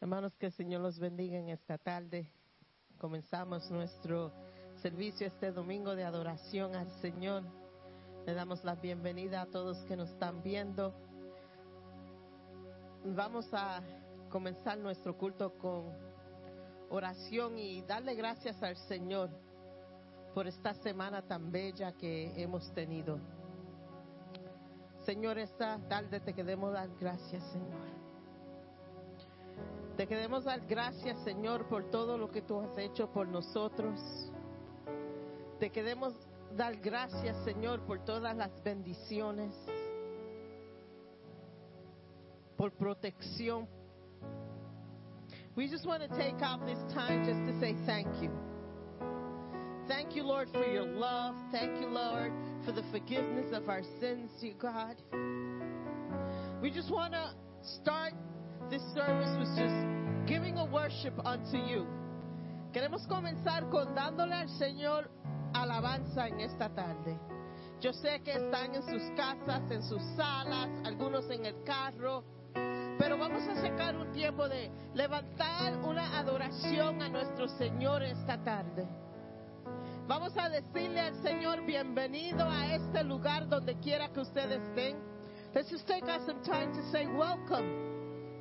Hermanos, que el Señor los bendiga en esta tarde. Comenzamos nuestro servicio este domingo de adoración al Señor. Le damos la bienvenida a todos que nos están viendo. Vamos a comenzar nuestro culto con oración y darle gracias al Señor por esta semana tan bella que hemos tenido. Señor, esta tarde te queremos dar gracias, Señor. Te queremos dar gracias, Señor, por todo lo que tú has hecho por nosotros. Te queremos dar gracias, Señor, por todas las bendiciones, por protección. We just want to take out this time just to say thank you. Thank you, Lord, for your love. Thank you, Lord, for the forgiveness of our sins, dear God. We just want to start this service with just giving a worship unto you. Queremos comenzar con dándole al Señor alabanza en esta tarde. Yo sé que están en sus casas, en sus salas, algunos en el carro, pero vamos a sacar un tiempo de levantar una adoración a nuestro Señor esta tarde. Vamos a decirle al Señor bienvenido a este lugar donde quiera que ustedes estén. Let's just take us some time to say welcome.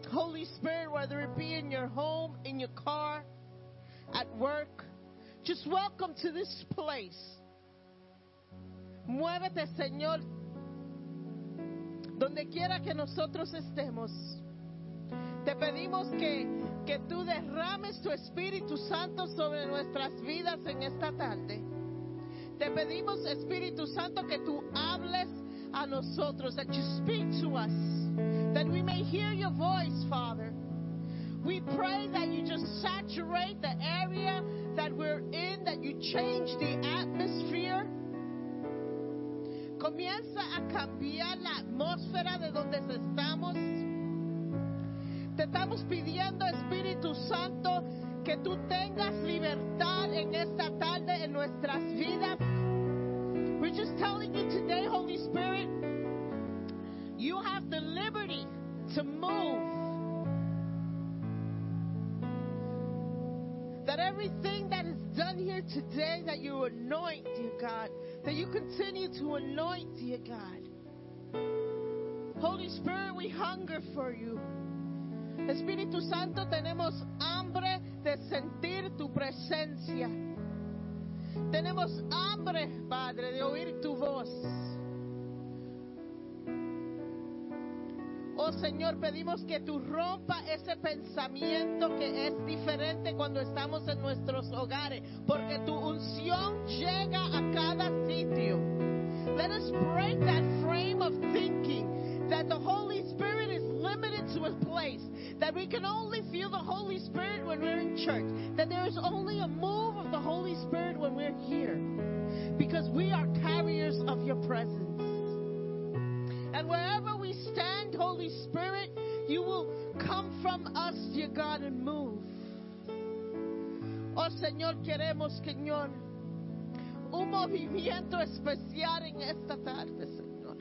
Holy Spirit, whether it be in your home, in your car, at work, just welcome to this place. Muévete, Señor, donde quiera que nosotros estemos. Te pedimos que, que tú derrames tu Espíritu Santo sobre nuestras vidas en esta tarde. Te pedimos, Espíritu Santo, que tú hables a nosotros, that you speak to us, that we may hear your voice, Father. We pray that you just saturate the area that we're in, that you change the atmosphere. Comienza a cambiar la atmósfera de donde estamos. Te estamos pidiendo, Espíritu Santo, que tú tengas libertad en esta tarde en nuestras vidas. We're just telling you today, Holy Spirit, you have the liberty to move. That everything that is done here today, that you anoint, dear God, that you continue to anoint, dear God. Holy Spirit, we hunger for you. Espíritu Santo, tenemos hambre de sentir tu presencia. Tenemos hambre, Padre, de oír tu voz. Oh Señor, pedimos que tú rompa ese pensamiento que es diferente cuando estamos en nuestros hogares, porque tu unción llega a cada sitio. Let us break that frame of thinking that the Holy Spirit is limited to a place, that we can only feel the Holy Spirit when we're in church, that there is only a move of the Holy Spirit when we're here, because we are carriers of your presence. And wherever we stand, Holy Spirit, you will come from us, dear God, and move. Oh Señor, queremos, Señor, un movimiento especial en esta tarde, Señor.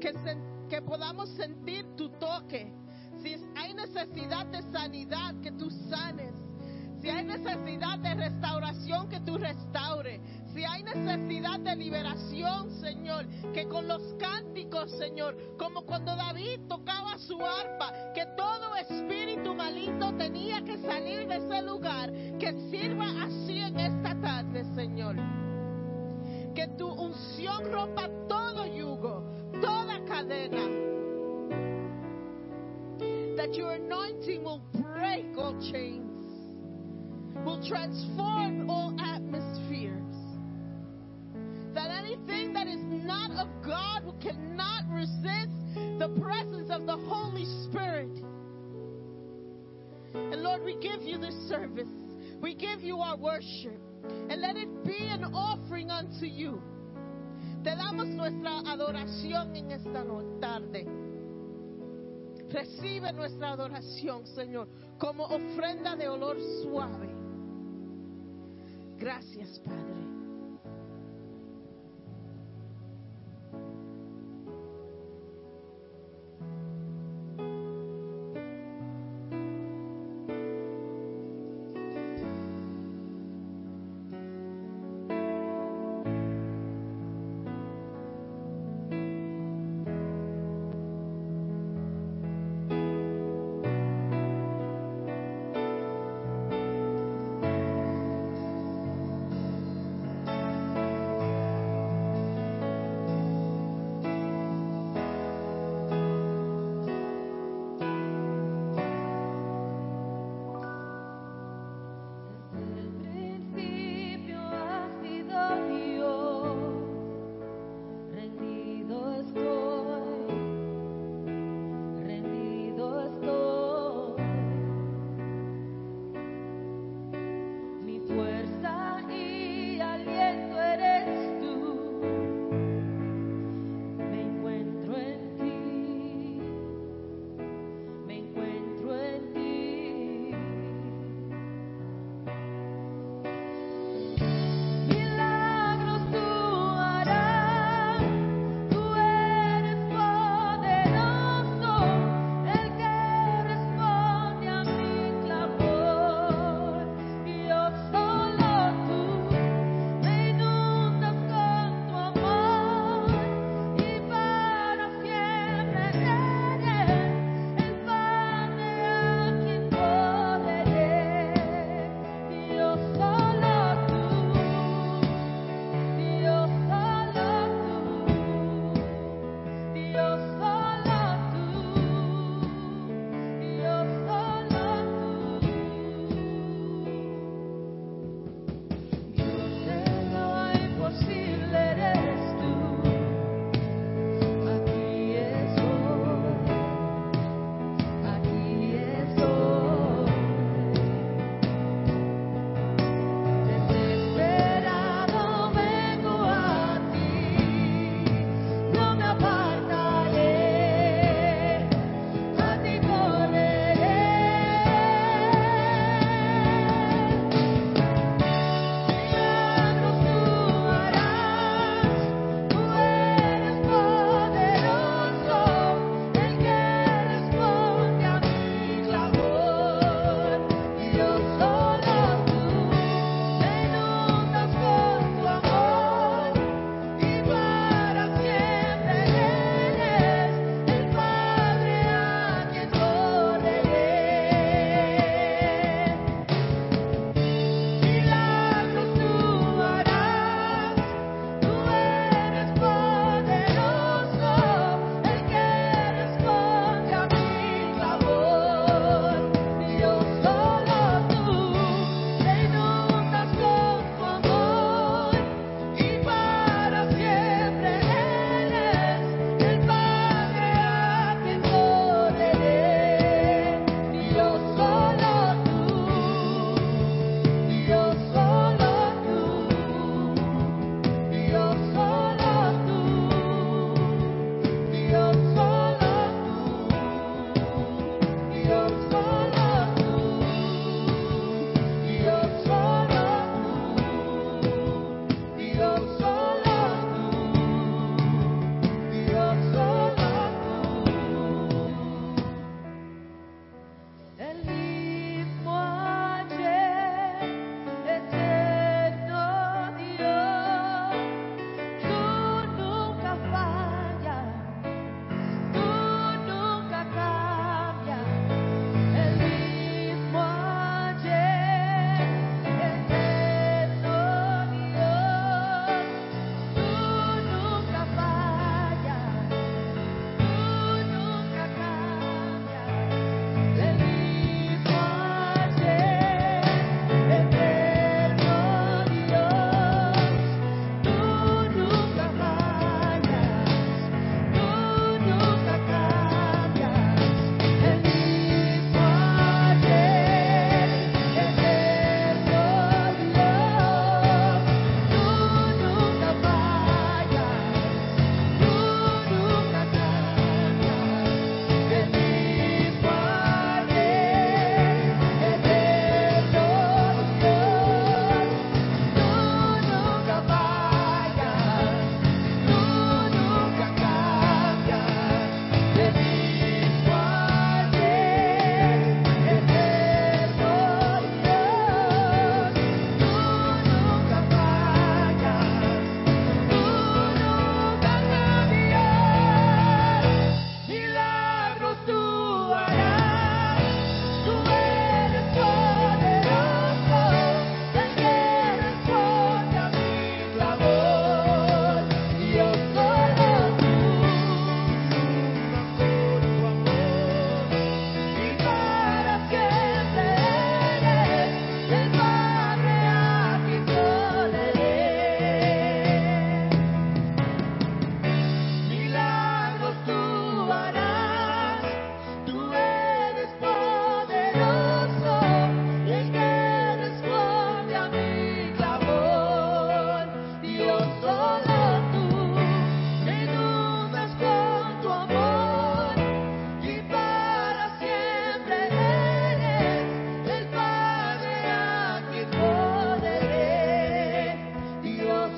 Que, sen- que podamos sentir tu toque. Si hay necesidad de sanidad, que tú sanes. Si hay necesidad de restauración, que tú restaure. Si hay necesidad de liberación, Señor, que con los cánticos, Señor, como cuando David tocaba su arpa, que todo espíritu maligno tenía que salir de ese lugar, que sirva así en esta tarde, Señor. Que tu unción rompa todo yugo, toda cadena. That your anointing will break all chains, will transform all atmospheres. That anything that is not of God cannot resist the presence of the Holy Spirit. And Lord, we give you this service. We give you our worship. And let it be an offering unto you. Te damos nuestra adoración en esta tarde. Recibe nuestra adoración, Señor, como ofrenda de olor suave. Gracias, Padre.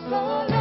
the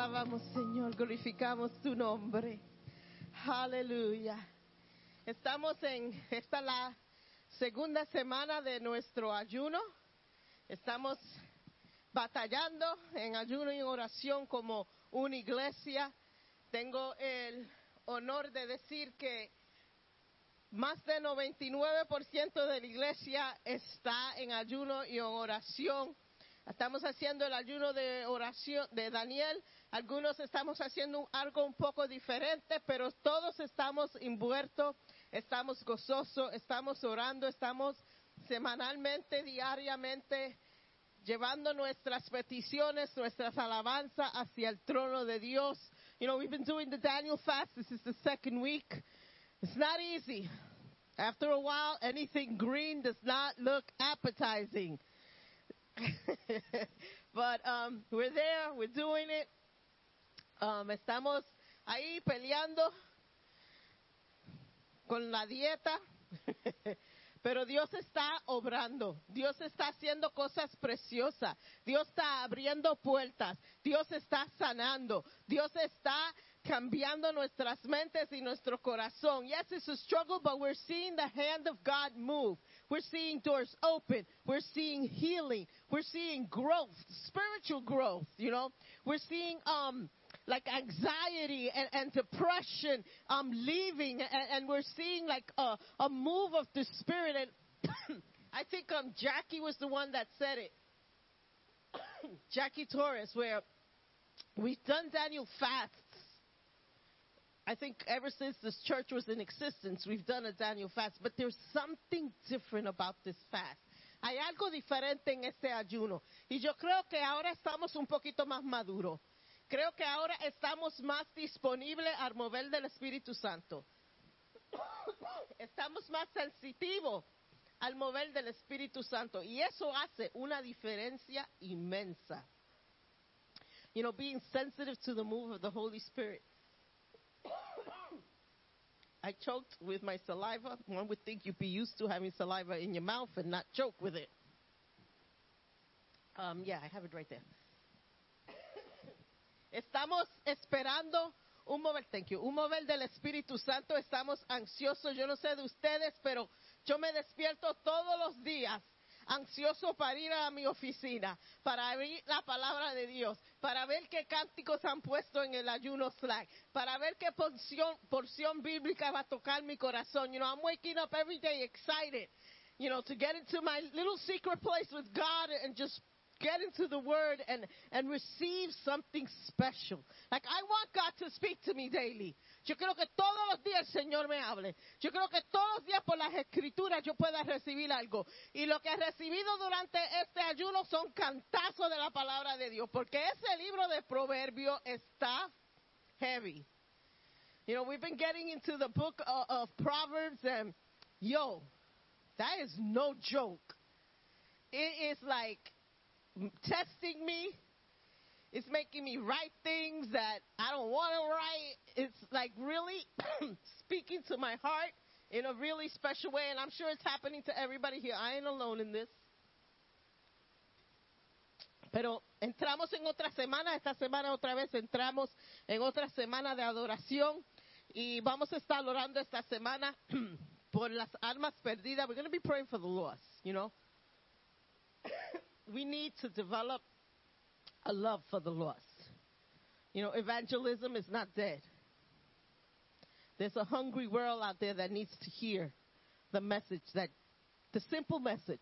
alabamos, Señor, glorificamos tu nombre. Aleluya. Estamos en esta la segunda semana de nuestro ayuno. Estamos batallando en ayuno y oración como una iglesia. Tengo el honor de decir que más del 99% de la iglesia está en ayuno y en oración. Estamos haciendo el ayuno de oración de Daniel. Algunos estamos haciendo algo un poco diferente, pero todos estamos envueltos, estamos gozosos, estamos orando, estamos semanalmente, diariamente llevando nuestras peticiones, nuestras alabanzas hacia el trono de Dios. You know, we've been doing the Daniel fast. This is the second week. It's not easy. After a while, anything green does not look appetizing. but um, we're there, we're doing it. Um, estamos ahí peleando con la dieta, pero Dios está obrando, Dios está haciendo cosas preciosas, Dios está abriendo puertas, Dios está sanando, Dios está cambiando nuestras mentes y nuestro corazón. Yes, it's a struggle, but we're seeing the hand of God move. We're seeing doors open. We're seeing healing. We're seeing growth, spiritual growth, you know. We're seeing um like anxiety and, and depression um leaving and, and we're seeing like a, a move of the spirit and I think um Jackie was the one that said it. Jackie Torres where we've done Daniel fasts I think ever since this church was in existence, we've done a Daniel fast, but there's something different about this fast. Hay algo diferente en este ayuno. Y yo creo que ahora estamos un poquito más maduros. Creo que ahora estamos más disponibles al mover del Espíritu Santo. Estamos más sensitivos al mover del Espíritu Santo. Y eso hace una diferencia inmensa. You know, being sensitive to the move of the Holy Spirit. I choked with my saliva. One would think you'd be used to having saliva in your mouth and not choke with it. Um, yeah, I have it right there. Estamos esperando un mover, thank you, un mover del Espíritu Santo. Estamos ansiosos. Yo no sé de ustedes, pero yo me despierto todos los días ansioso para ir a mi oficina, para abrir la palabra de Dios, para ver qué cánticos han puesto en el ayuno Slack, para ver qué porción, porción bíblica va a tocar mi corazón. You know, I'm waking up every day excited, you know, to get into my little secret place with God and just get into the word and, and receive something special. Like I want God to speak to me daily. Yo creo que todos los días el Señor me hable. Yo creo que todos los días por las escrituras yo pueda recibir algo. Y lo que he recibido durante este ayuno son cantazos de la palabra de Dios. Porque ese libro de Proverbios está heavy. You know, we've been getting into the book of, of Proverbs and yo, that is no joke. It is like testing me. It's making me write things that I don't want to write. It's like really speaking to my heart in a really special way, and I'm sure it's happening to everybody here. I ain't alone in this. Pero entramos en otra semana, esta semana otra vez entramos en otra semana de adoración y vamos a estar orando esta semana por las almas perdidas. We're going to be praying for the lost, you know. we need to develop a love for the lost. You know, evangelism is not dead. There's a hungry world out there that needs to hear the message that, the simple message,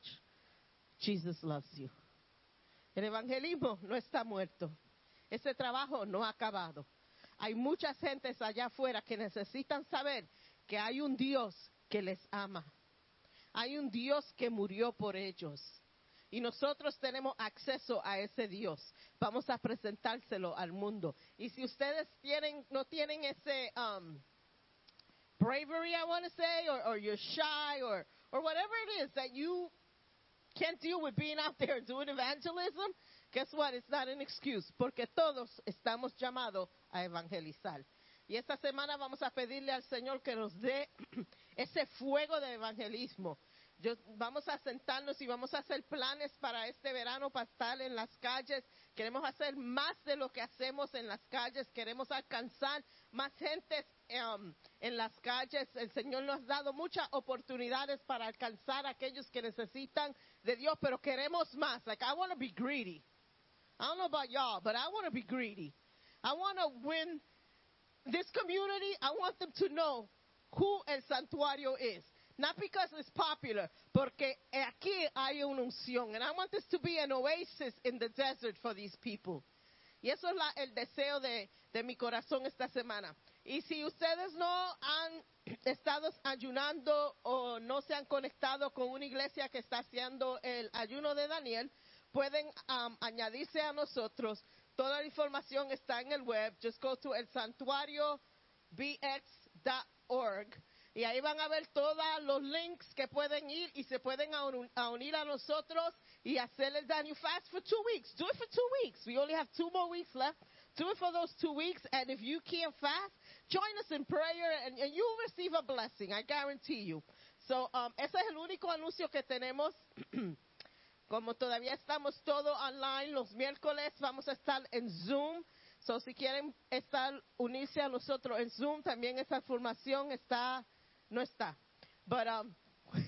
Jesus loves you. El evangelismo no está muerto. Ese trabajo no ha acabado. Hay muchas gentes allá afuera que necesitan saber que hay un Dios que les ama. Hay un Dios que murió por ellos. Y nosotros tenemos acceso a ese Dios. Vamos a presentárselo al mundo. Y si ustedes tienen, no tienen ese um, bravery, I want to say, or, or you're shy, or, or whatever it is that you can't deal with being out there doing evangelism, guess what? It's not an excuse, porque todos estamos llamados a evangelizar. Y esta semana vamos a pedirle al Señor que nos dé ese fuego de evangelismo. Yo, vamos a sentarnos y vamos a hacer planes para este verano para estar en las calles. Queremos hacer más de lo que hacemos en las calles. Queremos alcanzar más gente um, en las calles. El Señor nos ha dado muchas oportunidades para alcanzar a aquellos que necesitan de Dios, pero queremos más. Like, I want to be greedy. I don't know about y'all, but I want to be greedy. I want to win this community. I want them to know who El Santuario is. Not because it's popular, porque aquí hay una unción. And I want this to be an oasis in the desert for these people. Y eso es el deseo de, de mi corazón esta semana. Y si ustedes no han estado ayunando o no se han conectado con una iglesia que está haciendo el ayuno de Daniel, pueden um, añadirse a nosotros. Toda la información está en el web. Just go to elsantuariobx.org y ahí van a ver todos los links que pueden ir y se pueden a, un- a unir a nosotros y hacer el Daniel Fast for two weeks. Do it for two weeks. We only have two more weeks left. Do it for those two weeks. And if you can't fast, join us in prayer and, you'll receive a blessing. I guarantee you. So, um, ese es el único anuncio que tenemos. Como todavía estamos todo online, los miércoles vamos a estar en Zoom. So, si quieren estar, unirse a nosotros en Zoom, también esa información está, no está. But, um,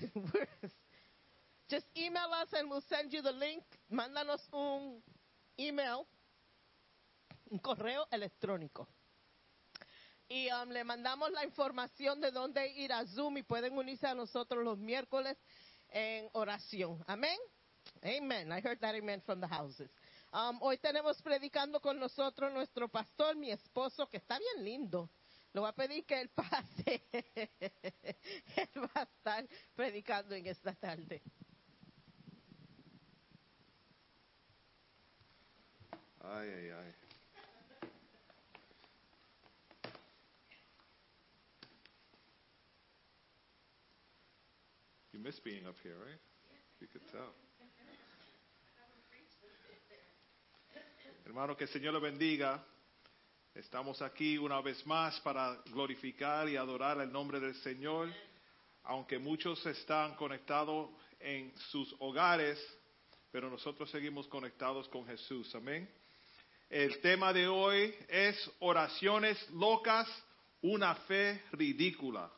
just email us and we'll send you the link. Mándanos un email, un correo electrónico. Y um, le mandamos la información de dónde ir a Zoom y pueden unirse a nosotros los miércoles en oración. Amén. Amen. I heard that amen from the houses. Um, hoy tenemos predicando con nosotros nuestro pastor, mi esposo, que está bien lindo. Le voy a pedir que él pase. él va a estar predicando en esta tarde. Ay, ay, ay. You miss being up here, right? You could tell. Hermano, que el Señor le bendiga. Estamos aquí una vez más para glorificar y adorar el nombre del Señor. Aunque muchos están conectados en sus hogares, pero nosotros seguimos conectados con Jesús. Amén. El tema de hoy es oraciones locas, una fe ridícula.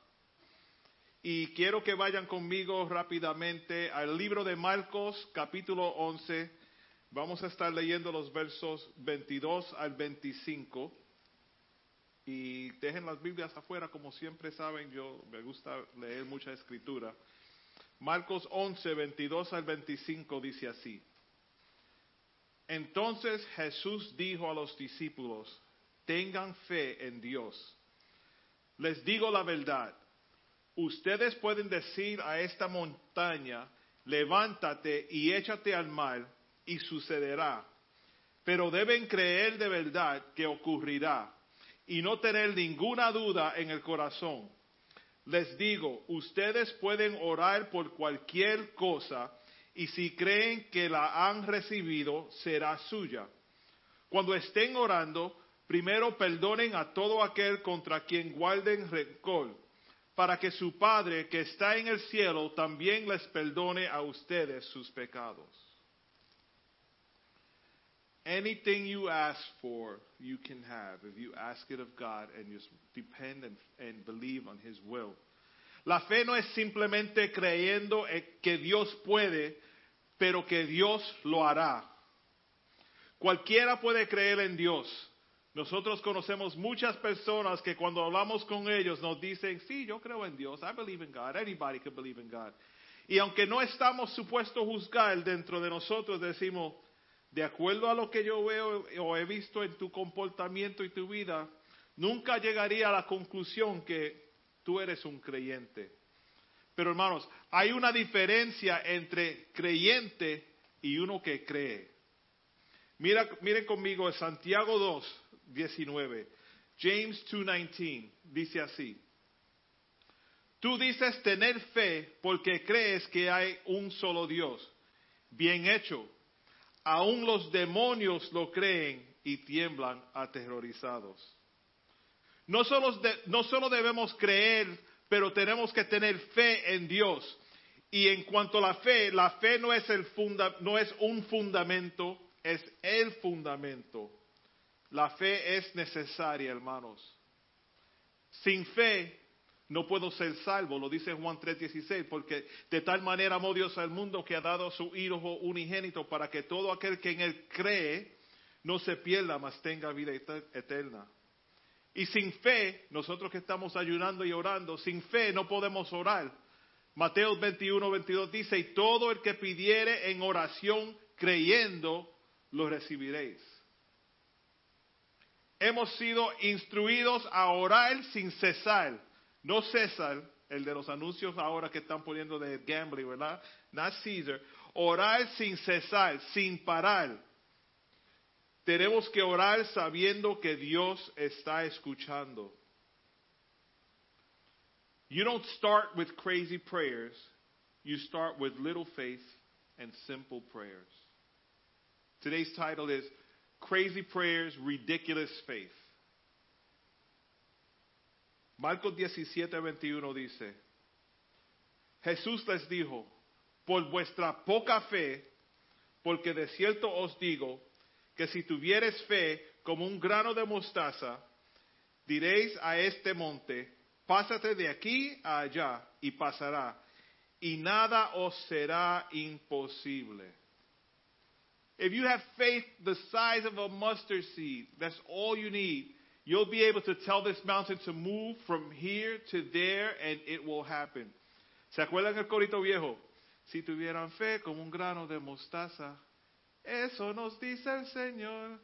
Y quiero que vayan conmigo rápidamente al libro de Marcos, capítulo 11. Vamos a estar leyendo los versos 22 al 25. Y dejen las Biblias afuera, como siempre saben, yo me gusta leer mucha escritura. Marcos 11, 22 al 25 dice así. Entonces Jesús dijo a los discípulos, tengan fe en Dios. Les digo la verdad, ustedes pueden decir a esta montaña, levántate y échate al mar, y sucederá. Pero deben creer de verdad que ocurrirá, y no tener ninguna duda en el corazón. Les digo, ustedes pueden orar por cualquier cosa, y si creen que la han recibido, será suya. Cuando estén orando, primero perdonen a todo aquel contra quien guarden rencor, para que su Padre que está en el cielo también les perdone a ustedes sus pecados. Anything you ask for, you can have if you ask it of God and you depend and, and believe on His will. La fe no es simplemente creyendo en que Dios puede, pero que Dios lo hará. Cualquiera puede creer en Dios. Nosotros conocemos muchas personas que cuando hablamos con ellos nos dicen, sí, yo creo en Dios, I believe in God, anybody can believe in God. Y aunque no estamos supuestos juzgar dentro de nosotros, decimos, de acuerdo a lo que yo veo o he visto en tu comportamiento y tu vida, nunca llegaría a la conclusión que tú eres un creyente. Pero hermanos, hay una diferencia entre creyente y uno que cree. Mira, miren conmigo Santiago 2, 19. James 2.19 dice así. Tú dices tener fe porque crees que hay un solo Dios. Bien hecho. Aún los demonios lo creen y tiemblan aterrorizados. No solo, de- no solo debemos creer, pero tenemos que tener fe en Dios. Y en cuanto a la fe, la fe no es, el funda- no es un fundamento, es el fundamento. La fe es necesaria, hermanos. Sin fe no puedo ser salvo, lo dice Juan 3:16, porque de tal manera amó Dios al mundo que ha dado a su Hijo unigénito para que todo aquel que en él cree no se pierda, mas tenga vida eter- eterna. Y sin fe, nosotros que estamos ayunando y orando, sin fe no podemos orar. Mateo 21, 22 dice, y todo el que pidiere en oración creyendo, lo recibiréis. Hemos sido instruidos a orar sin cesar. No César, el de los anuncios ahora que están poniendo de gambling, ¿verdad? Not Caesar. Orar sin cesar, sin parar. Tenemos que orar sabiendo que Dios está escuchando. You don't start with crazy prayers. You start with little faith and simple prayers. Today's title is Crazy Prayers, Ridiculous Faith. Marcos 17, 21 dice, Jesús les dijo, por vuestra poca fe, porque de cierto os digo, que si tuvieres fe como un grano de mostaza, diréis a este monte, pásate de aquí a allá y pasará, y nada os será imposible. If you have faith the size of a mustard seed, that's all you need. You'll be able to tell this mountain to move from here to there and it will happen. ¿Se acuerdan el corito viejo? Si tuvieran fe como un grano de mostaza, eso nos dice el Señor.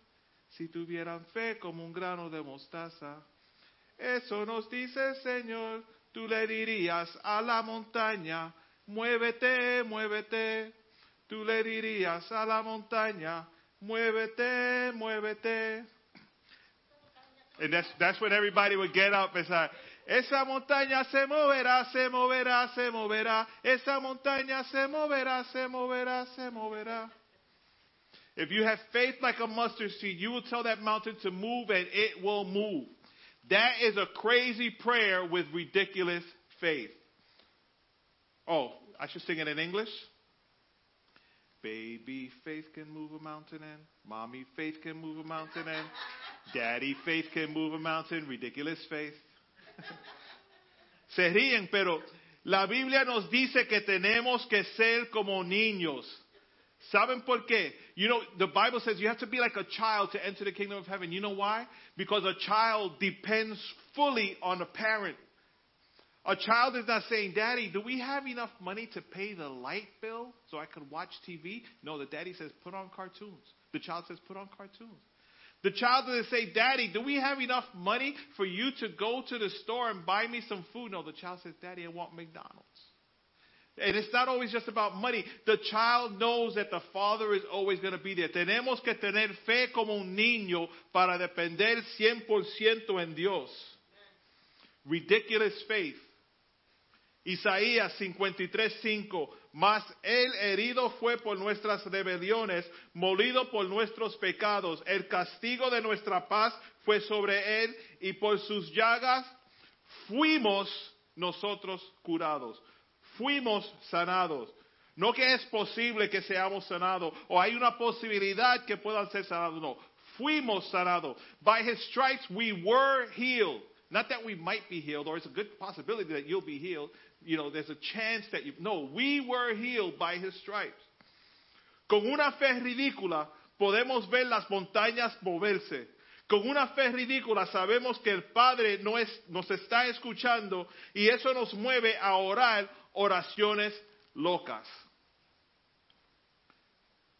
Si tuvieran fe como un grano de mostaza, eso nos dice el Señor. Tú le dirías a la montaña, muévete, muévete. Tú le dirías a la montaña, muévete, muévete. And that's, that's when everybody would get up and say, esa montaña se moverá, se moverá, se moverá. Esa montaña se moverá, se moverá, se moverá. If you have faith like a mustard seed, you will tell that mountain to move and it will move. That is a crazy prayer with ridiculous faith. Oh, I should sing it in English? Baby faith can move a mountain and mommy faith can move a mountain and daddy faith can move a mountain. Ridiculous faith. Se ríen, pero la Biblia nos dice que tenemos que ser como niños. ¿Saben por qué? You know, the Bible says you have to be like a child to enter the kingdom of heaven. You know why? Because a child depends fully on a parent. A child is not saying, Daddy, do we have enough money to pay the light bill so I could watch TV? No, the daddy says, put on cartoons. The child says, put on cartoons. The child doesn't say, Daddy, do we have enough money for you to go to the store and buy me some food? No, the child says, Daddy, I want McDonald's. And it's not always just about money. The child knows that the father is always going to be there. Tenemos que tener fe como un niño para depender 100% en Dios. Ridiculous faith. Isaías 53:5, mas el herido fue por nuestras rebeliones, molido por nuestros pecados, el castigo de nuestra paz fue sobre él y por sus llagas fuimos nosotros curados, fuimos sanados. No que es posible que seamos sanados o hay una posibilidad que puedan ser sanados, no, fuimos sanados. By his stripes we were healed. Not that we might be healed, or it's a good possibility that you'll be healed. You know, there's a chance that you. No, we were healed by his stripes. Con una fe ridícula podemos ver las montañas moverse. Con una fe ridícula sabemos que el Padre no es, nos está escuchando y eso nos mueve a orar oraciones locas.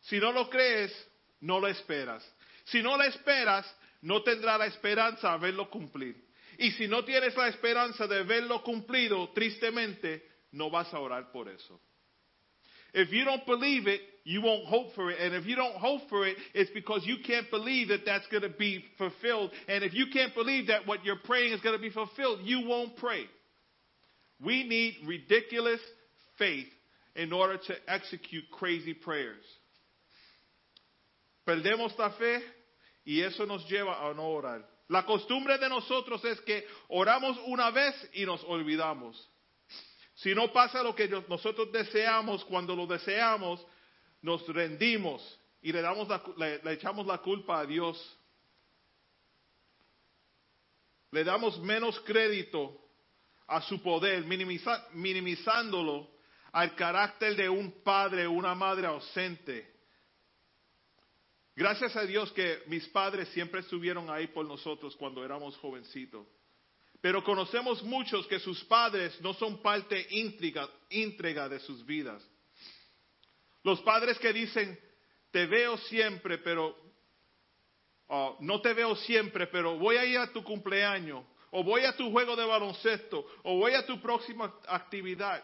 Si no lo crees, no lo esperas. Si no lo esperas, no tendrá la esperanza a verlo cumplir. Y si no tienes la esperanza de verlo cumplido, tristemente, no vas a orar por eso. If you don't believe it, you won't hope for it. And if you don't hope for it, it's because you can't believe that that's going to be fulfilled. And if you can't believe that what you're praying is going to be fulfilled, you won't pray. We need ridiculous faith in order to execute crazy prayers. Perdemos la fe y eso nos lleva a no orar. La costumbre de nosotros es que oramos una vez y nos olvidamos. Si no pasa lo que nosotros deseamos, cuando lo deseamos, nos rendimos y le, damos la, le, echamos la culpa a Dios. Le damos menos crédito a su poder, minimizándolo al carácter de un padre o una madre ausente. Gracias a Dios que mis padres siempre estuvieron ahí por nosotros cuando éramos jovencitos. Pero conocemos muchos que sus padres no son parte íntegra, íntegra de sus vidas. Los padres que dicen, te veo siempre, pero uh, no te veo siempre, pero voy a ir a tu cumpleaños, o voy a tu juego de baloncesto, o voy a tu próxima actividad.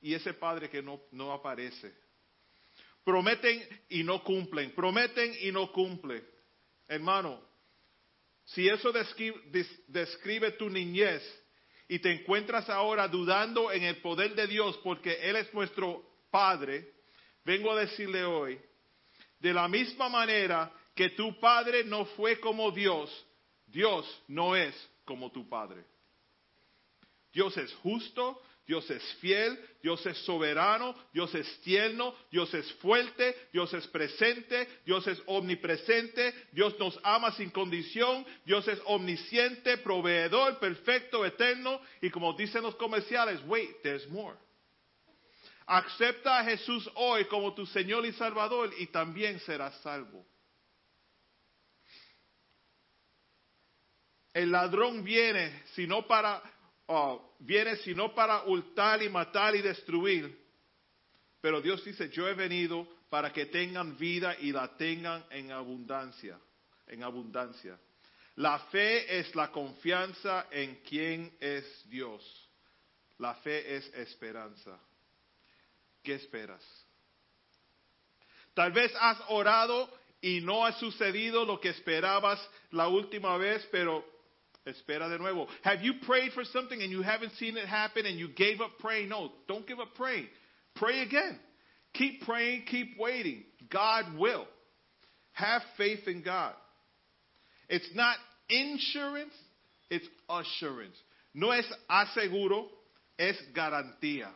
Y ese padre que no aparece. Prometen y no cumplen, prometen y no cumplen. Hermano, si eso describe, describe, tu niñez y te encuentras ahora dudando en el poder de Dios porque Él es nuestro Padre, vengo a decirle hoy, de la misma manera que tu Padre no fue como Dios, Dios no es como tu Padre. Dios es justo, Dios es fiel, Dios es soberano, Dios es tierno, Dios es fuerte, Dios es presente, Dios es omnipresente, Dios nos ama sin condición, Dios es omnisciente, proveedor, perfecto, eterno y como dicen los comerciales, wait, there's more. Acepta a Jesús hoy como tu Señor y Salvador y también serás salvo. El ladrón viene sino para uh, viene sino para hurtar y matar y destruir. Pero Dios dice, yo he venido para que tengan vida y la tengan en abundancia, en abundancia. La fe es la confianza en quien es Dios. La fe es esperanza. ¿Qué esperas? Tal vez has orado y no ha sucedido lo que esperabas la última vez, pero espera de nuevo. Have you prayed for something and you haven't seen it happen and you gave up praying? No, don't give up praying. Pray again. Keep praying, keep waiting. God will. Have faith in God. It's not insurance, it's assurance. No es aseguro, es garantía.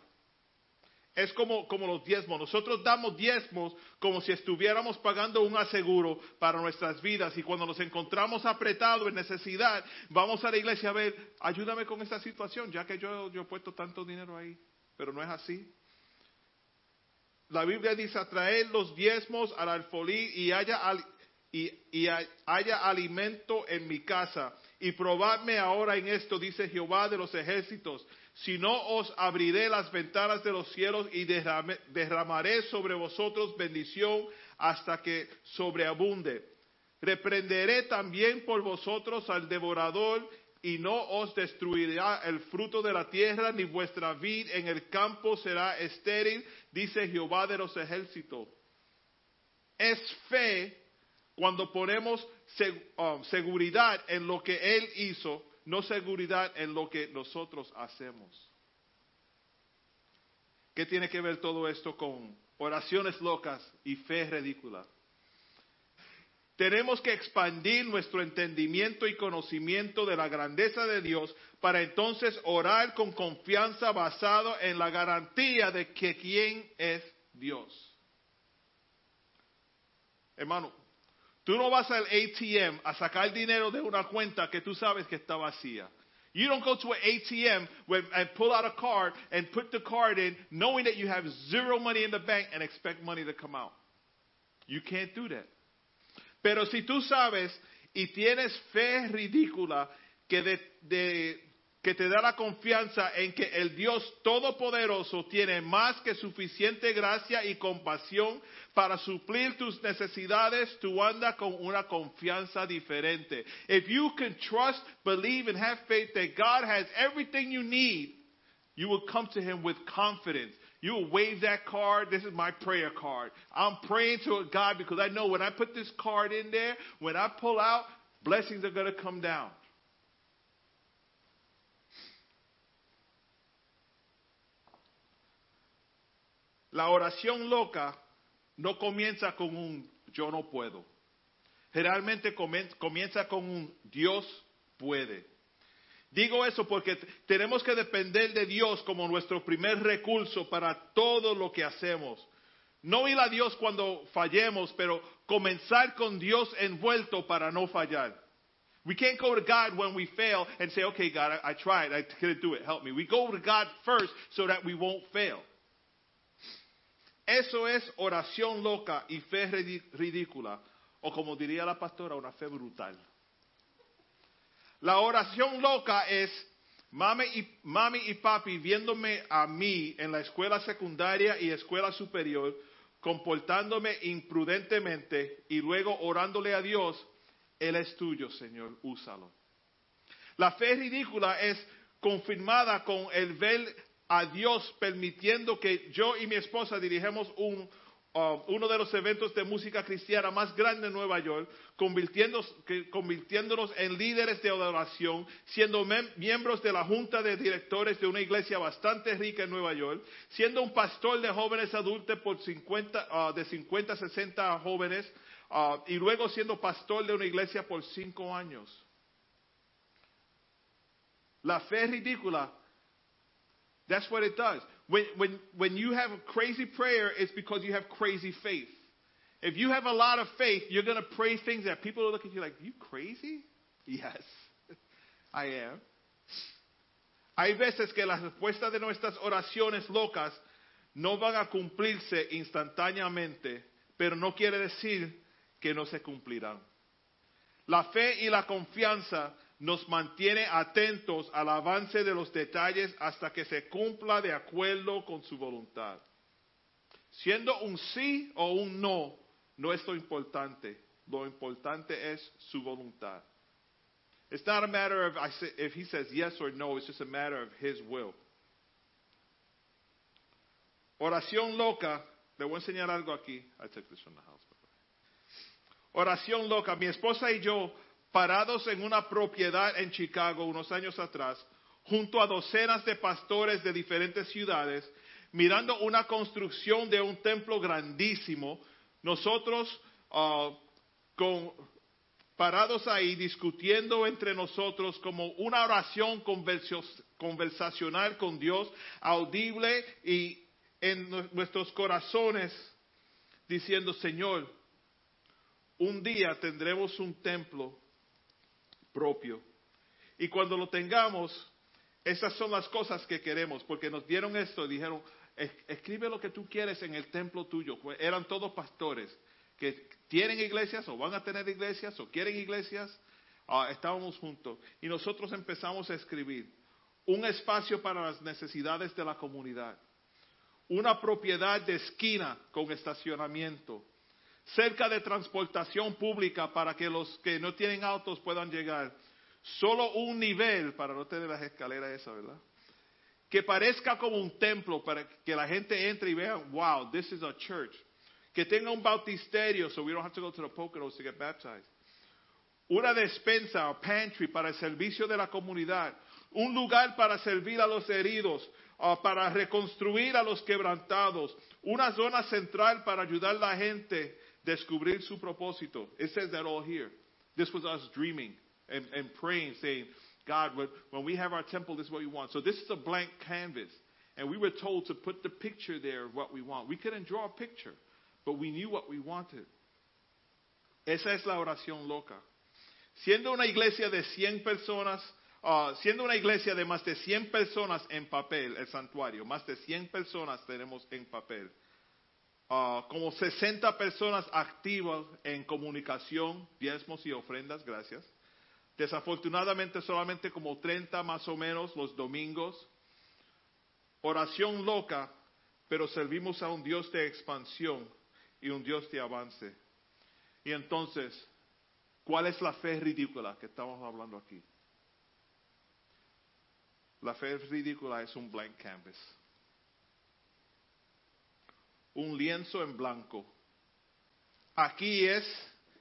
Es como, como los diezmos. Nosotros damos diezmos como si estuviéramos pagando un aseguro para nuestras vidas. Y cuando nos encontramos apretados en necesidad, vamos a la iglesia a ver, ayúdame con esta situación, ya que yo, yo he puesto tanto dinero ahí. Pero no es así. La Biblia dice, atraer los diezmos al alfolí y haya, y, y haya alimento en mi casa. Y probadme ahora en esto, dice Jehová de los ejércitos si no os abriré las ventanas de los cielos y derramaré sobre vosotros bendición hasta que sobreabunde. Reprenderé también por vosotros al devorador y no os destruirá el fruto de la tierra, ni vuestra vid en el campo será estéril, dice Jehová de los ejércitos. Es fe cuando ponemos um, seguridad en lo que Él hizo no seguridad en lo que nosotros hacemos. ¿Qué tiene que ver todo esto con oraciones locas y fe ridícula? Tenemos que expandir nuestro entendimiento y conocimiento de la grandeza de Dios para entonces orar con confianza basado en la garantía de que quién es Dios. Hermano, Tú no vas al ATM a sacar dinero de una cuenta que tú sabes que está vacía. You don't go to an ATM and pull out a card and put the card in knowing that you have zero money in the bank and expect money to come out. You can't do that. Pero si tú sabes y tienes fe ridícula que de, que te da la confianza en que el Dios Todopoderoso tiene más que suficiente gracia y compasión para suplir tus necesidades, tú andas con una confianza diferente. If you can trust, believe, and have faith that God has everything you need, you will come to Him with confidence. You will wave that card. This is my prayer card. I'm praying to God because I know when I put this card in there, when I pull out, blessings are going to come down. La oración loca no comienza con un yo no puedo. Generalmente comienza con un Dios puede. Digo eso porque tenemos que depender de Dios como nuestro primer recurso para todo lo que hacemos. No ir a Dios cuando fallemos, pero comenzar con Dios envuelto para no fallar. We can't go to God when we fail and say, okay, God, I, I tried. I couldn't do it. Help me. We go to God first so that we won't fail. Eso es oración loca y fe ridícula. O como diría la pastora, una fe brutal. La oración loca es mami y, mami y papi viéndome a mí en la escuela secundaria y escuela superior, comportándome imprudentemente y luego orándole a Dios, Él es tuyo, Señor, úsalo. La fe ridícula es confirmada con el ver a Dios permitiendo que yo y mi esposa dirigemos un, uh, uno de los eventos de música cristiana más grandes en Nueva York, convirtiéndonos, en líderes de adoración, siendo miembros de la junta de directores de una iglesia bastante rica en Nueva York, siendo un pastor de jóvenes adultos por 50, uh, de 50 a 60 jóvenes, uh, y luego siendo pastor de una iglesia por cinco años. La fe ridícula That's what it does. When, when, when you have a crazy prayer, it's because you have crazy faith. If you have a lot of faith, you're going to pray things that people will look at you like, "Are you crazy? Yes, I am. Hay veces que las respuestas de nuestras oraciones locas no van a cumplirse instantáneamente, pero no quiere decir que no se cumplirán. La fe y la confianza nos mantiene atentos al avance de los detalles hasta que se cumpla de acuerdo con su voluntad. Siendo un sí o un no, no es lo importante. Lo importante es su voluntad. It's not a matter of if he says yes or no, it's just a matter of his will. Oración loca, le voy a enseñar algo aquí. I took this from the house. Oración loca. Mi esposa y yo, parados en una propiedad en Chicago unos años atrás, junto a docenas de pastores de diferentes ciudades, mirando una construcción de un templo grandísimo, nosotros ah, parados ahí discutiendo entre nosotros como una oración conversacional con Dios, audible y en nu- nuestros corazones, diciendo, Señor, un día tendremos un templo propio. Y cuando lo tengamos, esas son las cosas que queremos, porque nos dieron esto y dijeron, "Es- escribe lo que tú quieres en el templo tuyo. Eran todos pastores que tienen iglesias o van a tener iglesias o quieren iglesias. Ah, estábamos juntos y nosotros empezamos a escribir un espacio para las necesidades de la comunidad, una propiedad de esquina con estacionamiento, cerca de transportación pública para que los que no tienen autos puedan llegar. Solo un nivel para no tener las escaleras esas, ¿verdad? Que parezca como un templo para que la gente entre y vea, wow, this is a church. Que tenga un bautisterio so we don't have to go to the Poconos to get baptized. Una despensa o pantry para el servicio de la comunidad. Un lugar para servir a los heridos, ah, para reconstruir a los quebrantados. Una zona central para ayudar a la gente descubrir su propósito. It says that all here. This was us dreaming and, and praying, saying, God, when, we have our temple, this is what we want. So this is a blank canvas. And we were told to put the picture there of what we want. We couldn't draw a picture, but we knew what we wanted. Esa es la oración loca. Siendo una iglesia de 100 personas, ah, siendo una iglesia de más de 100 personas en papel, el santuario, más de 100 personas tenemos en papel. Ah, como 60 personas activas en comunicación, diezmos y ofrendas, gracias. Desafortunadamente solamente como 30 más o menos los domingos. Oración loca, pero servimos a un Dios de expansión y un Dios de avance. Y entonces, ¿cuál es la fe ridícula que estamos hablando aquí? La fe ridícula es un blank canvas. Un lienzo en blanco. Aquí es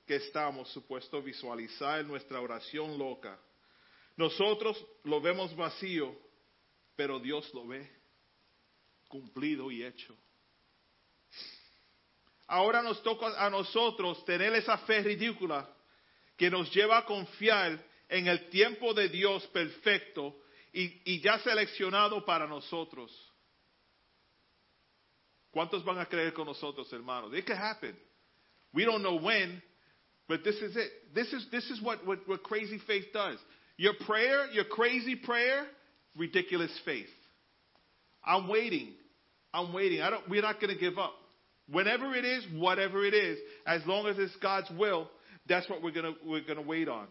que estamos supuestos a visualizar nuestra oración loca. Nosotros lo vemos vacío, pero Dios lo ve cumplido y hecho. Ahora nos toca a nosotros tener esa fe ridícula que nos lleva a confiar en el tiempo de Dios perfecto y, y ya seleccionado para nosotros. ¿Cuántos van a creer con nosotros, hermanos? It can happen. We don't know when, but this is it. This is, this is what, what, what crazy faith does. Your prayer, your crazy prayer, ridiculous faith. I'm waiting. I'm waiting. I don't, we're not going to give up. Whenever it is, whatever it is, as long as it's God's will, that's what we're going to, we're going to wait on.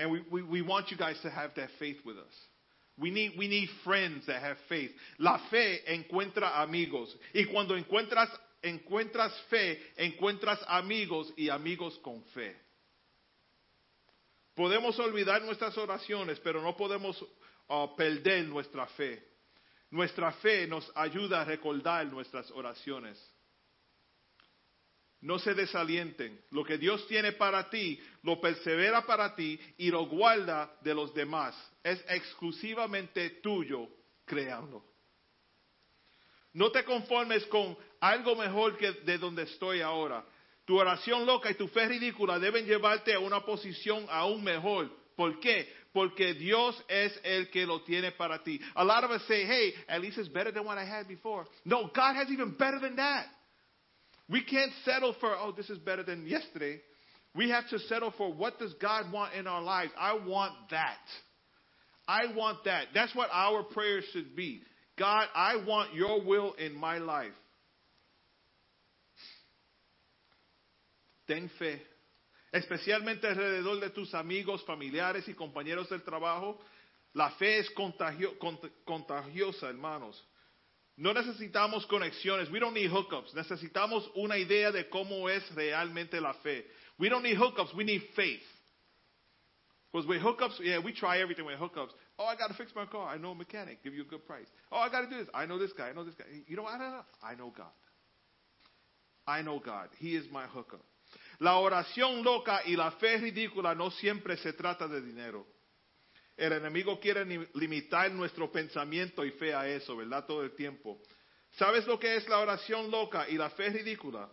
And we, we, we want you guys to have that faith with us. We need, we need friends that have faith. La fe encuentra amigos. Y cuando encuentras, encuentras fe, encuentras amigos y amigos con fe. Podemos olvidar nuestras oraciones, pero no podemos uh, perder nuestra fe. Nuestra fe nos ayuda a recordar nuestras oraciones. No se desalienten. Lo que Dios tiene para ti, lo persevera para ti y lo guarda de los demás. Es exclusivamente tuyo, créanlo. No te conformes con algo mejor que de donde estoy ahora. Tu oración loca y tu fe ridícula deben llevarte a una posición aún mejor. ¿Por qué? Porque Dios es el que lo tiene para ti. A lot of us say, hey, at least it's better than what I had before. No, God has even better than that. We can't settle for, oh, this is better than yesterday. We have to settle for what does God want in our lives. I want that. I want that. That's what our prayers should be. God, I want your will in my life. Ten fe, especialmente alrededor de tus amigos, familiares y compañeros del trabajo. La fe es contagio, contagiosa, hermanos. No necesitamos conexiones. We don't need hookups. Necesitamos una idea de cómo es realmente la fe. We don't need hookups. We need faith. Because with hookups, yeah, we try everything with hookups. Oh, I got to fix my car. I know a mechanic. Give you a good price. Oh, I got to do this. I know this guy. I know this guy. You know, I don't know. I know God. I know God. He is my hookup. La oración loca y la fe ridícula no siempre se trata de dinero. El enemigo quiere limitar nuestro pensamiento y fe a eso, ¿verdad? Todo el tiempo. ¿Sabes lo que es la oración loca y la fe ridícula?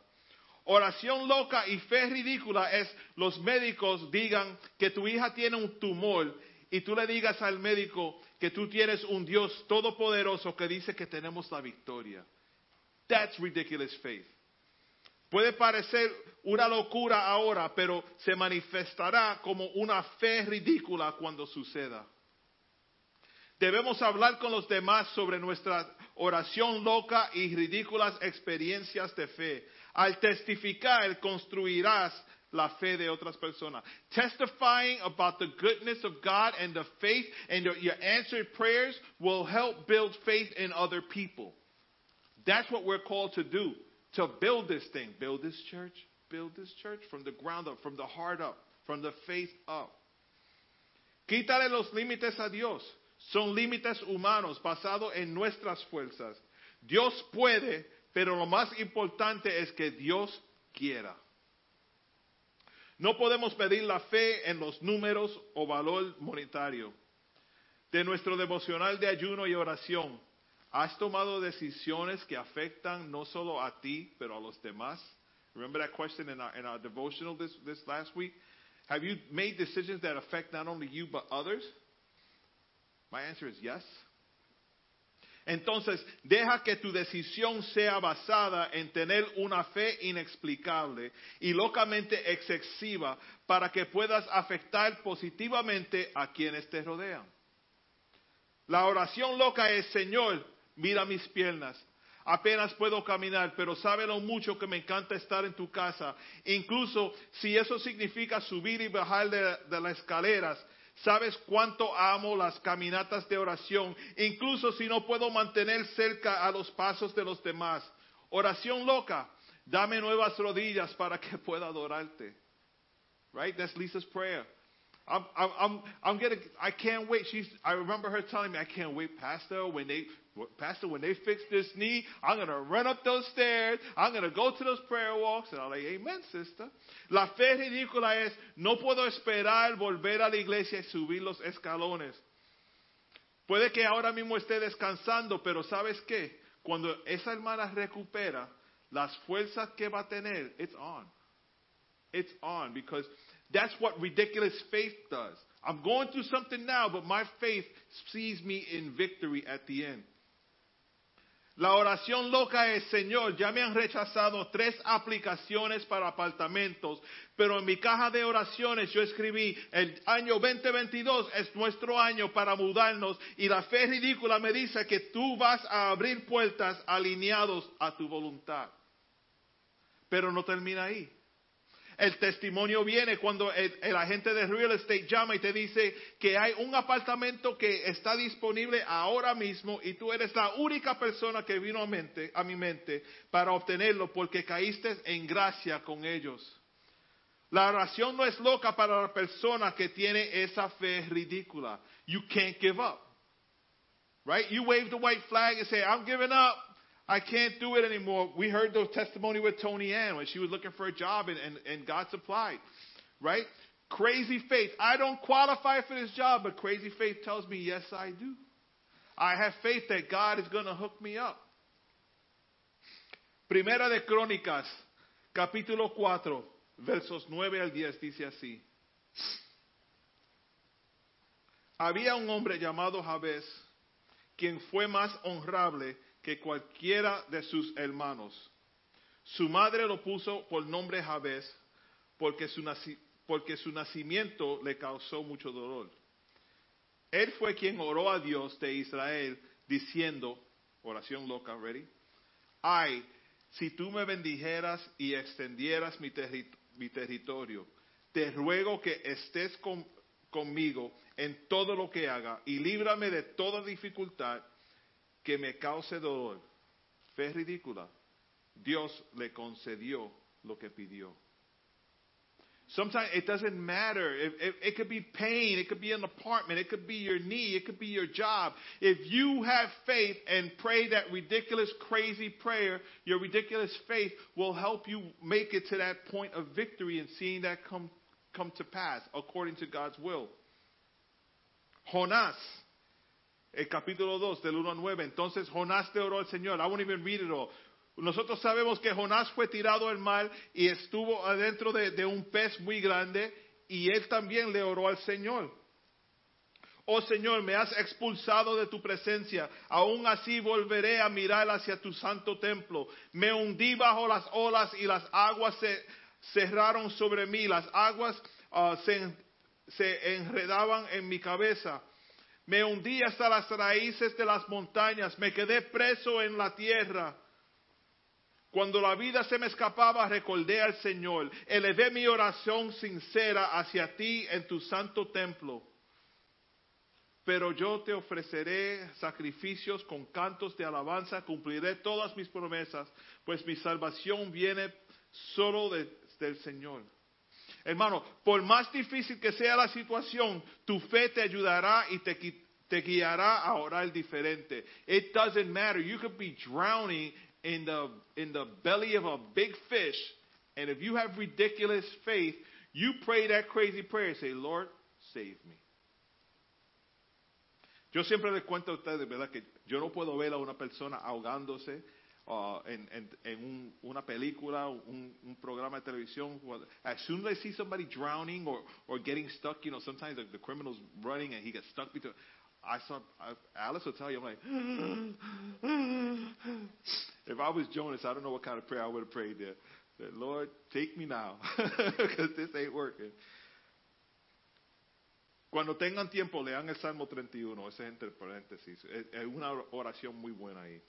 Oración loca y fe ridícula es los médicos digan que tu hija tiene un tumor y tú le digas al médico que tú tienes un Dios todopoderoso que dice que tenemos la victoria. That's ridiculous faith. Puede parecer una locura ahora, pero se manifestará como una fe ridícula cuando suceda. Debemos hablar con los demás sobre nuestra oración loca y ridículas experiencias de fe. Al testificar, construirás la fe de otras personas. Testifying about the goodness of God and the faith and your, answered prayers will help build faith in other people. That's what we're called to do. To build this thing, build this church, build this church from the ground up, from the heart up, from the faith up. Quítale los límites a Dios. Son límites humanos basados en nuestras fuerzas. Dios puede, pero lo más importante es que Dios quiera. No podemos pedir la fe en los números o valor monetario. De nuestro devocional de ayuno y oración, ¿Has tomado decisiones que afectan no solo a ti, pero a los demás? Remember that question in our, in our devotional this, this last week? Have you made decisions that affect not only you, but others? My answer is yes. Entonces, deja que tu decisión sea basada en tener una fe inexplicable y locamente excesiva para que puedas afectar positivamente a quienes te rodean. La oración loca es, Señor, mira mis piernas. Apenas puedo caminar, pero sabe lo mucho que me encanta estar en tu casa. Incluso si eso significa subir y bajar de, las escaleras, sabes cuánto amo las caminatas de oración. Incluso si no puedo mantener cerca a los pasos de los demás. Oración loca, dame nuevas rodillas para que pueda adorarte. Right? That's Lisa's prayer. I'm, I'm, I'm, I'm getting, I can't wait. She's, I remember her telling me, I can't wait, Pastor, when they, Pastor, when they fix this knee, I'm going to run up those stairs. I'm going to go to those prayer walks. And I'm like, amen, sister. La fe ridícula es, no puedo esperar volver a la iglesia y subir los escalones. Puede que ahora mismo esté descansando, pero ¿sabes qué? Cuando esa hermana recupera, las fuerzas que va a tener, it's on. It's on because that's what ridiculous faith does. I'm going through something now, but my faith sees me in victory at the end. La oración loca es, Señor, ya me han rechazado tres aplicaciones para apartamentos, pero en mi caja de oraciones yo escribí, el año 2022 es nuestro año para mudarnos y la fe ridícula me dice que tú vas a abrir puertas alineados a tu voluntad. Pero no termina ahí. El testimonio viene cuando el, agente de real estate llama y te dice que hay un apartamento que está disponible ahora mismo y tú eres la única persona que vino a, mente, a mi mente para obtenerlo porque caíste en gracia con ellos. La oración no es loca para la persona que tiene esa fe ridícula. You can't give up. Right? You wave the white flag and say, I'm giving up. I can't do it anymore. We heard the testimony with Tony Ann when she was looking for a job and, and, and God supplied, right? Crazy faith. I don't qualify for this job, but crazy faith tells me, yes, I do. I have faith that God is going to hook me up. Primera de Crónicas, capítulo 4, versos 9 al 10, dice así. Había un hombre llamado Jabez, quien fue más honrable que cualquiera de sus hermanos. Su madre lo puso por nombre Jabez porque su, porque su nacimiento le causó mucho dolor. Él fue quien oró a Dios de Israel diciendo, oración loca, ready? Ay, si tú me bendijeras y extendieras mi, terri mi territorio, te ruego que estés con, conmigo en todo lo que haga y líbrame de toda dificultad que me cause dolor. Fe ridícula. Dios le concedió lo que pidió. Sometimes it doesn't matter. It, it, it, could be pain. It could be an apartment. It could be your knee. It could be your job. If you have faith and pray that ridiculous, crazy prayer, your ridiculous faith will help you make it to that point of victory and seeing that come, come to pass according to God's will. Jonás, el capítulo 2 del 1 al 9. Entonces Jonás te oró al Señor. I won't even read it all. Nosotros sabemos que Jonás fue tirado al mar y estuvo adentro de, un pez muy grande y él también le oró al Señor. Oh Señor, me has expulsado de tu presencia, aún así volveré a mirar hacia tu santo templo. Me hundí bajo las olas y las aguas se cerraron sobre mí, las aguas se, se enredaban en mi cabeza. Me hundí hasta las raíces de las montañas, me quedé preso en la tierra. Cuando la vida se me escapaba, recordé al Señor. Elevé mi oración sincera hacia ti en tu santo templo. Pero yo te ofreceré sacrificios con cantos de alabanza, cumpliré todas mis promesas, pues mi salvación viene solo de, del Señor. Hermano, por más difícil que sea la situación, tu fe te ayudará y te, te guiará a orar diferente. It doesn't matter. You could be drowning in the, in the belly of a big fish, and if you have ridiculous faith, you pray that crazy prayer say, Lord, save me. Yo siempre les cuento a ustedes, ¿verdad? Que yo no puedo ver a una persona ahogándose uh, en, en, un, una película, un, un, programa de televisión. As soon as I see somebody drowning or, or getting stuck, you know, sometimes the, the criminal's running and he gets stuck between. I saw, Alice will tell you, I'm like, if I was Jonas, I don't know what kind of prayer I would have prayed there. Lord, take me now, because this ain't working. Cuando tengan tiempo, lean el Salmo 31, ese es entre paréntesis. Es una oración muy buena ahí.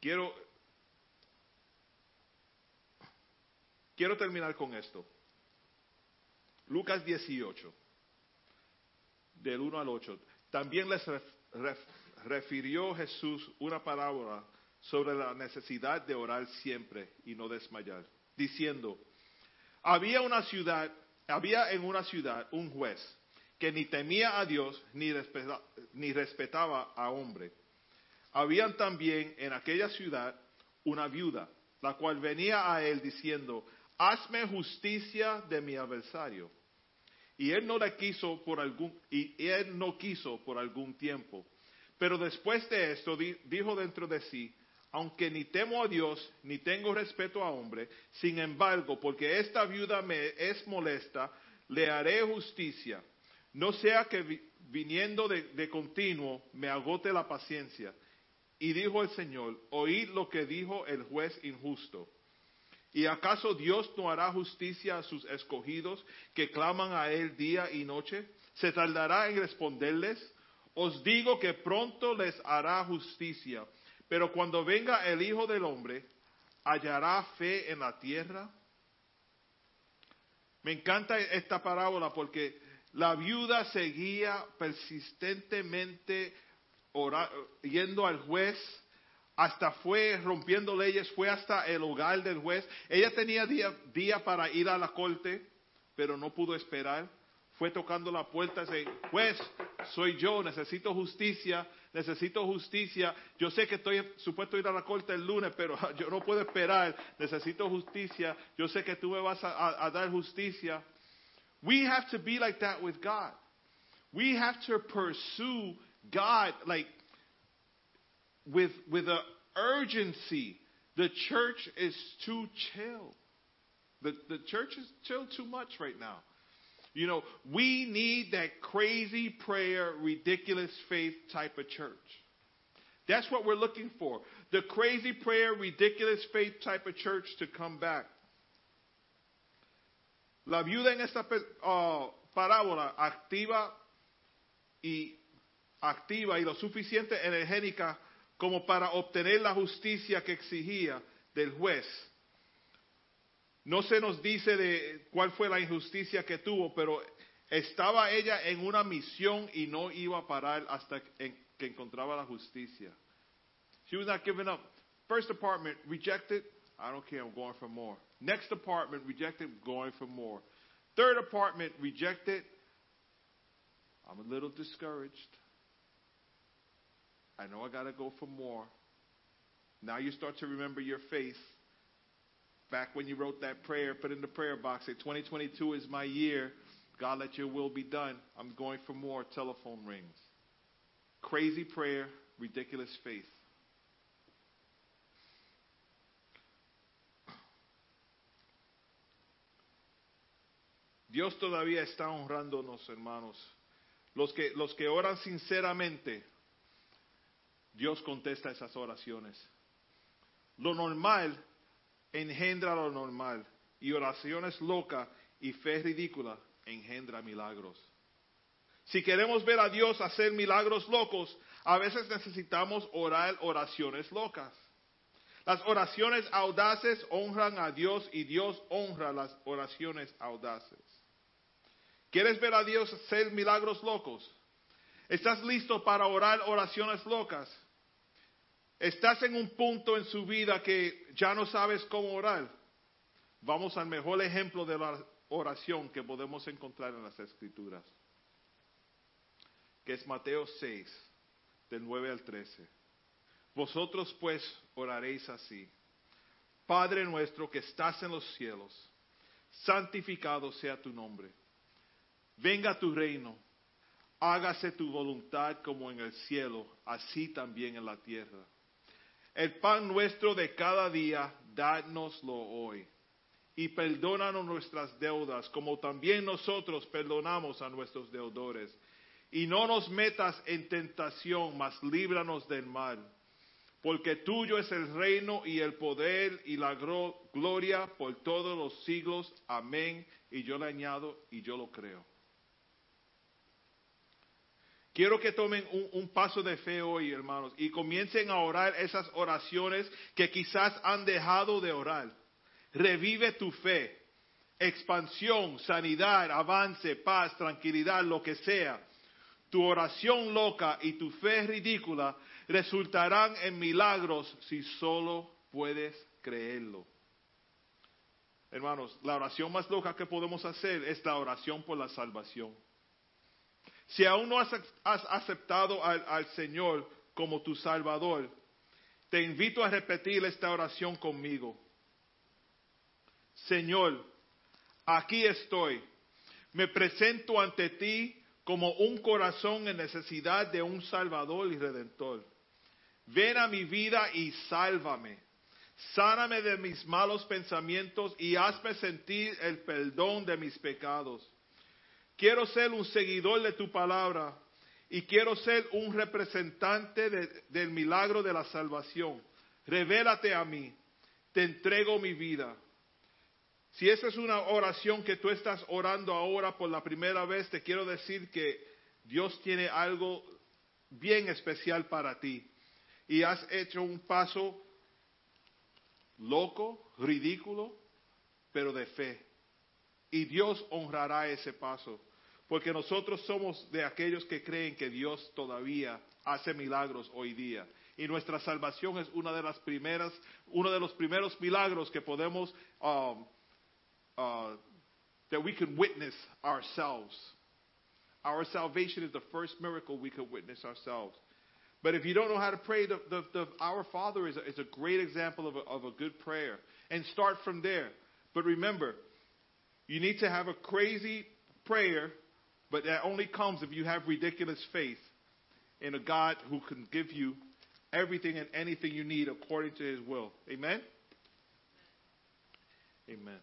Quiero, quiero terminar con esto. Lucas 18, del 1 al 8. También les ref, ref, refirió Jesús una parábola sobre la necesidad de orar siempre y no desmayar, diciendo, había una ciudad había en una ciudad un juez que ni temía a Dios ni, respeta- ni respetaba a hombre. Habían también en aquella ciudad una viuda, la cual venía a él diciendo, hazme justicia de mi adversario. Y él no la quiso por algún, y él no quiso por algún tiempo. Pero después de esto di- dijo dentro de sí, aunque ni temo a Dios, ni tengo respeto a hombre, sin embargo, porque esta viuda me es molesta, le haré justicia. No sea que vi- viniendo de continuo me agote la paciencia. Y dijo el Señor, oíd lo que dijo el juez injusto. ¿Y acaso Dios no hará justicia a sus escogidos que claman a Él día y noche? ¿Se tardará en responderles? Os digo que pronto les hará justicia. Pero cuando venga el Hijo del Hombre, ¿hallará fe en la tierra? Me encanta esta parábola porque la viuda seguía persistentemente yendo al juez, hasta fue rompiendo leyes, fue hasta el hogar del juez. Ella tenía día, día para ir a la corte, pero no pudo esperar. Fue tocando la puerta y dice, juez, soy yo, necesito justicia, necesito justicia. Yo sé que estoy supuesto ir a la corte el lunes, pero yo no puedo esperar, necesito justicia. Yo sé que tú me vas a dar justicia. We have to be like that with God. We have to pursue God like with with a urgency. The church is too chill. The the church is chill too much right now. You know, we need that crazy prayer, ridiculous faith type of church. That's what we're looking for. The crazy prayer, ridiculous faith type of church to come back. La viuda en esta ah, parábola activa y activa y lo suficiente energética como para obtener la justicia que exigía del juez. No se nos dice de cuál fue la injusticia que tuvo, pero estaba ella en una misión y no iba a parar hasta que encontraba la justicia. She was not giving up. First apartment, rejected. I don't care, I'm going for more. Next apartment, rejected, going for more. Third apartment, rejected. I'm a little discouraged. I know I got to go for more. Now you start to remember your faith. Back when you wrote that prayer, put in the prayer box, say 2022 is my year. God, let your will be done. I'm going for more. Telephone rings. Crazy prayer, ridiculous faith. Dios todavía está honrándonos, hermanos. Los que, los que oran sinceramente, Dios contesta esas oraciones. Lo normal engendra lo normal. Y oraciones locas y fe ridícula engendra milagros. Si queremos ver a Dios hacer milagros locos, a veces necesitamos orar oraciones locas. Las oraciones audaces honran a Dios y Dios honra las oraciones audaces. ¿Quieres ver a Dios hacer milagros locos? ¿Estás listo para orar oraciones locas? ¿Estás en un punto en su vida que ya no sabes cómo orar? Vamos al mejor ejemplo de la oración que podemos encontrar en las Escrituras, que es Mateo 6, del 9 al 13. Vosotros pues oraréis así. Padre nuestro que estás en los cielos, santificado sea tu nombre. Venga tu reino, hágase tu voluntad como en el cielo, así también en la tierra. El pan nuestro de cada día, dánoslo hoy. Y perdónanos nuestras deudas, como también nosotros perdonamos a nuestros deudores. Y no nos metas en tentación, mas líbranos del mal. Porque tuyo es el reino y el poder y la gloria por todos los siglos. Amén. Y yo le añado, y yo lo creo. Quiero que tomen un, paso de fe hoy, hermanos, y comiencen a orar esas oraciones que quizás han dejado de orar. Revive tu fe, expansión, sanidad, avance, paz, tranquilidad, lo que sea. Tu oración loca y tu fe ridícula resultarán en milagros si solo puedes creerlo. hermanos, la oración más loca que podemos hacer es la oración por la salvación. Si aún no has, aceptado al, al Señor como tu Salvador, te invito a repetir esta oración conmigo. Señor, aquí estoy. Me presento ante ti como un corazón en necesidad de un Salvador y Redentor. Ven a mi vida y sálvame. Sáname de mis malos pensamientos y hazme sentir el perdón de mis pecados. Quiero ser un seguidor de tu palabra y quiero ser un representante de- del milagro de la salvación. Revélate a mí. Te entrego mi vida. Si esa es una oración que tú estás orando ahora por la primera vez, te quiero decir que Dios tiene algo bien especial para ti. Y has hecho un paso loco, ridículo, pero de fe. Y Dios honrará ese paso. Porque nosotros somos de aquellos que creen que Dios todavía hace milagros hoy día. Y nuestra salvación es una de las primeras, uno de los primeros milagros que podemos, um, uh, that we can witness ourselves. Our salvation is the first miracle we can witness ourselves. But if you don't know how to pray, the, the, the Our Father is a, is a great example of a, of a good prayer. And start from there. But remember, you need to have a crazy prayer, but that only comes if you have ridiculous faith in a God who can give you everything and anything you need according to His will. Amen? Amen.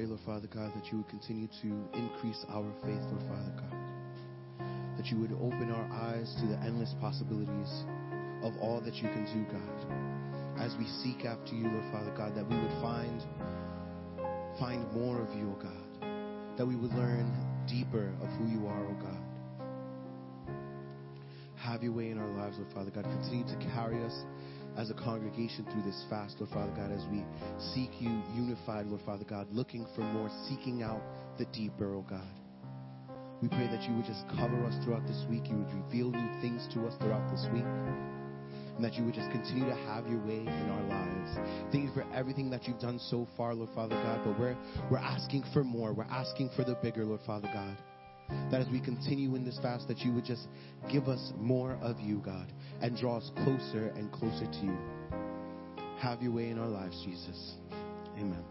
Pray, Lord Father God, that you would continue to increase our faith, Lord Father God. That you would open our eyes to the endless possibilities of all that you can do, God. As we seek after you, Lord Father God, that we would find find more of you, oh God. That we would learn deeper of who you are, oh God. Have your way in our lives, Lord Father God. Continue to carry us as a congregation through this fast, Lord Father God, as we seek you unified, Lord Father God, looking for more, seeking out the deeper, oh God. We pray that you would just cover us throughout this week. You would reveal new things to us throughout this week. And that you would just continue to have your way in our lives. Thank you for everything that you've done so far, Lord Father God. But we're, we're asking for more. We're asking for the bigger, Lord Father God. That as we continue in this fast, that you would just give us more of you, God, and draw us closer and closer to you. Have your way in our lives, Jesus. Amen.